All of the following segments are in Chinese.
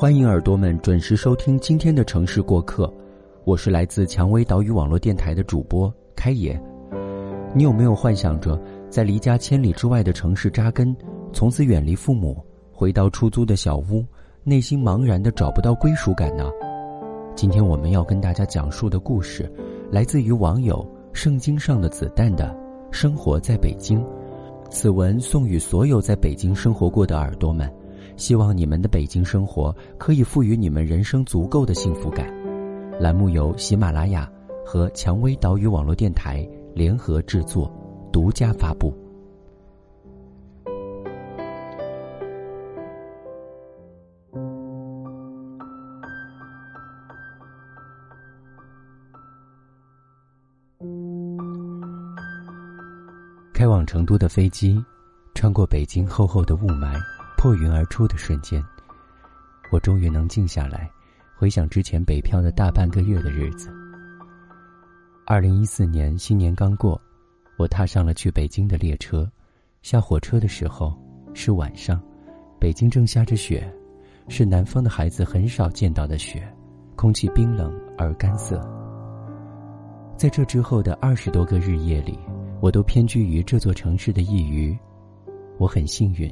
欢迎耳朵们准时收听今天的城市过客，我是来自蔷薇岛屿网络电台的主播开野。你有没有幻想着在离家千里之外的城市扎根，从此远离父母，回到出租的小屋，内心茫然的找不到归属感呢？今天我们要跟大家讲述的故事，来自于网友《圣经上的子弹》的生活在北京。此文送予所有在北京生活过的耳朵们。希望你们的北京生活可以赋予你们人生足够的幸福感。栏目由喜马拉雅和蔷薇岛屿网络电台联合制作，独家发布。开往成都的飞机，穿过北京厚厚的雾霾。破云而出的瞬间，我终于能静下来，回想之前北漂的大半个月的日子。二零一四年新年刚过，我踏上了去北京的列车。下火车的时候是晚上，北京正下着雪，是南方的孩子很少见到的雪，空气冰冷而干涩。在这之后的二十多个日夜里，我都偏居于这座城市的一隅。我很幸运。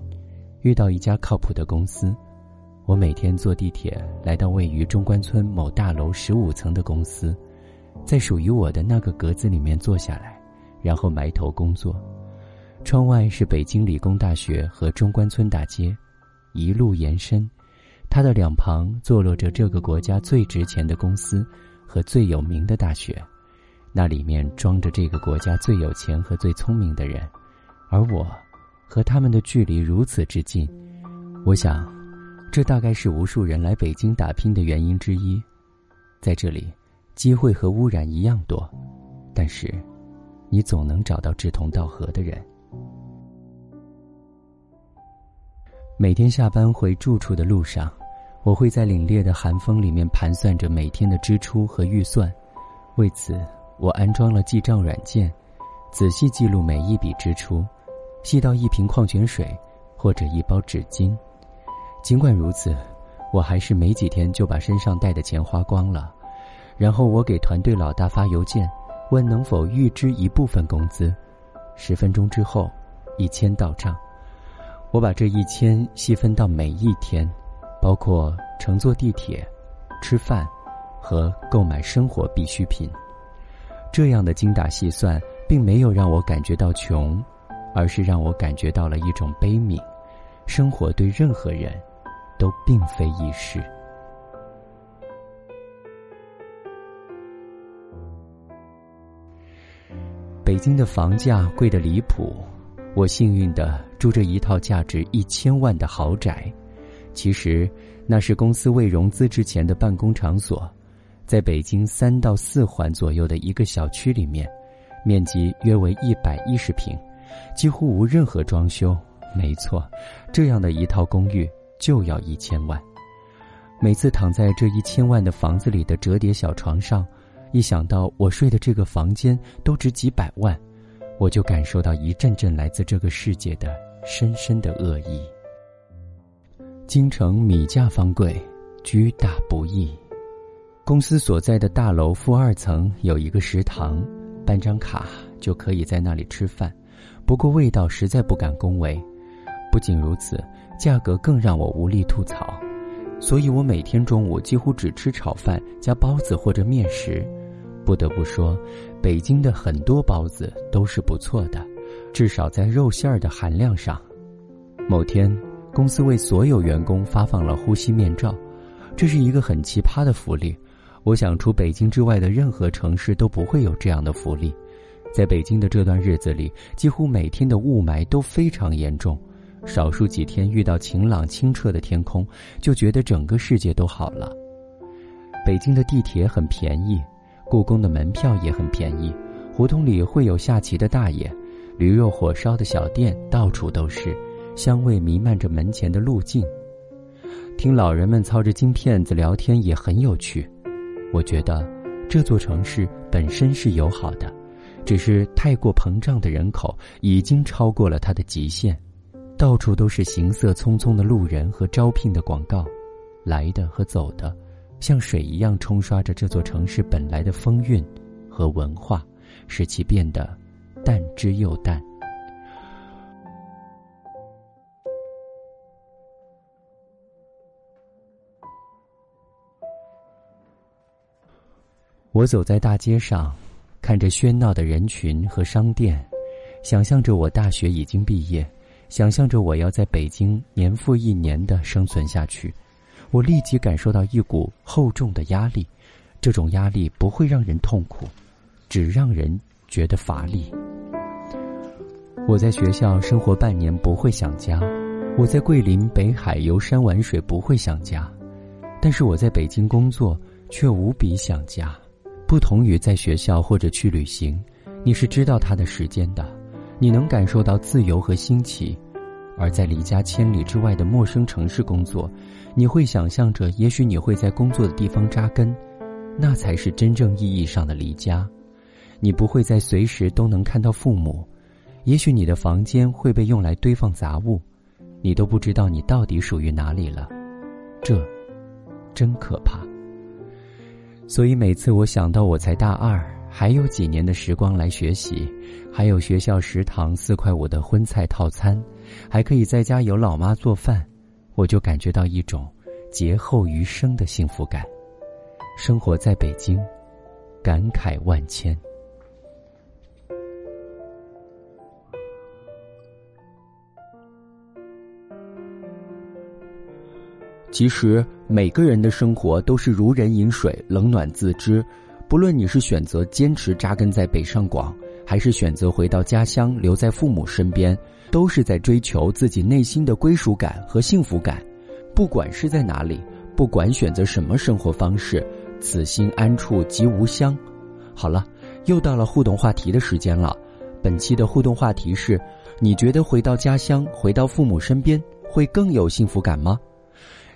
遇到一家靠谱的公司，我每天坐地铁来到位于中关村某大楼十五层的公司，在属于我的那个格子里面坐下来，然后埋头工作。窗外是北京理工大学和中关村大街，一路延伸，它的两旁坐落着这个国家最值钱的公司和最有名的大学，那里面装着这个国家最有钱和最聪明的人，而我。和他们的距离如此之近，我想，这大概是无数人来北京打拼的原因之一。在这里，机会和污染一样多，但是，你总能找到志同道合的人。每天下班回住处的路上，我会在凛冽的寒风里面盘算着每天的支出和预算。为此，我安装了记账软件，仔细记录每一笔支出。细到一瓶矿泉水，或者一包纸巾。尽管如此，我还是没几天就把身上带的钱花光了。然后我给团队老大发邮件，问能否预支一部分工资。十分钟之后，一千到账。我把这一千细分到每一天，包括乘坐地铁、吃饭和购买生活必需品。这样的精打细算，并没有让我感觉到穷。而是让我感觉到了一种悲悯，生活对任何人，都并非易事。北京的房价贵得离谱，我幸运的住着一套价值一千万的豪宅，其实那是公司未融资之前的办公场所，在北京三到四环左右的一个小区里面，面积约为一百一十平。几乎无任何装修，没错，这样的一套公寓就要一千万。每次躺在这一千万的房子里的折叠小床上，一想到我睡的这个房间都值几百万，我就感受到一阵阵来自这个世界的深深的恶意。京城米价方贵，居大不易。公司所在的大楼负二层有一个食堂，办张卡就可以在那里吃饭。不过味道实在不敢恭维，不仅如此，价格更让我无力吐槽，所以我每天中午几乎只吃炒饭加包子或者面食。不得不说，北京的很多包子都是不错的，至少在肉馅儿的含量上。某天，公司为所有员工发放了呼吸面罩，这是一个很奇葩的福利，我想除北京之外的任何城市都不会有这样的福利。在北京的这段日子里，几乎每天的雾霾都非常严重，少数几天遇到晴朗清澈的天空，就觉得整个世界都好了。北京的地铁很便宜，故宫的门票也很便宜，胡同里会有下棋的大爷，驴肉火烧的小店到处都是，香味弥漫着门前的路径。听老人们操着金片子聊天也很有趣，我觉得这座城市本身是友好的。只是太过膨胀的人口已经超过了它的极限，到处都是行色匆匆的路人和招聘的广告，来的和走的，像水一样冲刷着这座城市本来的风韵和文化，使其变得淡之又淡。我走在大街上，看着喧闹的人群和商店，想象着我大学已经毕业，想象着我要在北京年复一年的生存下去。我立即感受到一股厚重的压力，这种压力不会让人痛苦，只让人觉得乏力。我在学校生活半年不会想家，我在桂林北海游山玩水不会想家，但是我在北京工作却无比想家。不同于在学校或者去旅行，你是知道他的时间的，你能感受到自由和新奇；而在离家千里之外的陌生城市工作，你会想象着，也许你会在工作的地方扎根，那才是真正意义上的离家。你不会在随时都能看到父母，也许你的房间会被用来堆放杂物，你都不知道你到底属于哪里了，这，真可怕。所以每次我想到我才大二，还有几年的时光来学习，还有学校食堂四块五的荤菜套餐，还可以在家有老妈做饭，我就感觉到一种劫后余生的幸福感。生活在北京，感慨万千。其实每个人的生活都是如人饮水，冷暖自知。不论你是选择坚持扎根在北上广，还是选择回到家乡留在父母身边，都是在追求自己内心的归属感和幸福感。不管是在哪里，不管选择什么生活方式，此心安处即无乡。好了，又到了互动话题的时间了。本期的互动话题是：你觉得回到家乡，回到父母身边，会更有幸福感吗？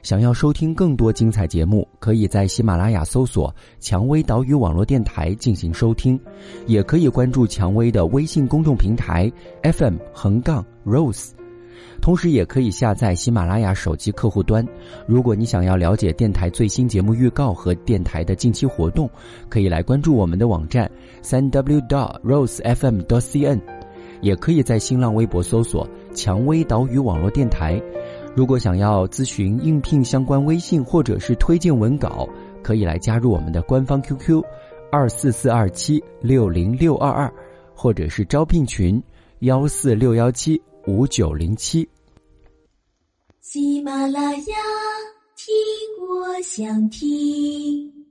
想要收听更多精彩节目，可以在喜马拉雅搜索“蔷薇岛屿网络电台”进行收听，也可以关注蔷薇的微信公众平台 FM 横杠 Rose，同时也可以下载喜马拉雅手机客户端。如果你想要了解电台最新节目预告和电台的近期活动，可以来关注我们的网站三 w dot rosefm dot cn，也可以在新浪微博搜索“蔷薇岛屿网络电台”。如果想要咨询应聘相关微信或者是推荐文稿，可以来加入我们的官方 QQ，二四四二七六零六二二，或者是招聘群幺四六幺七五九零七。喜马拉雅，听我想听。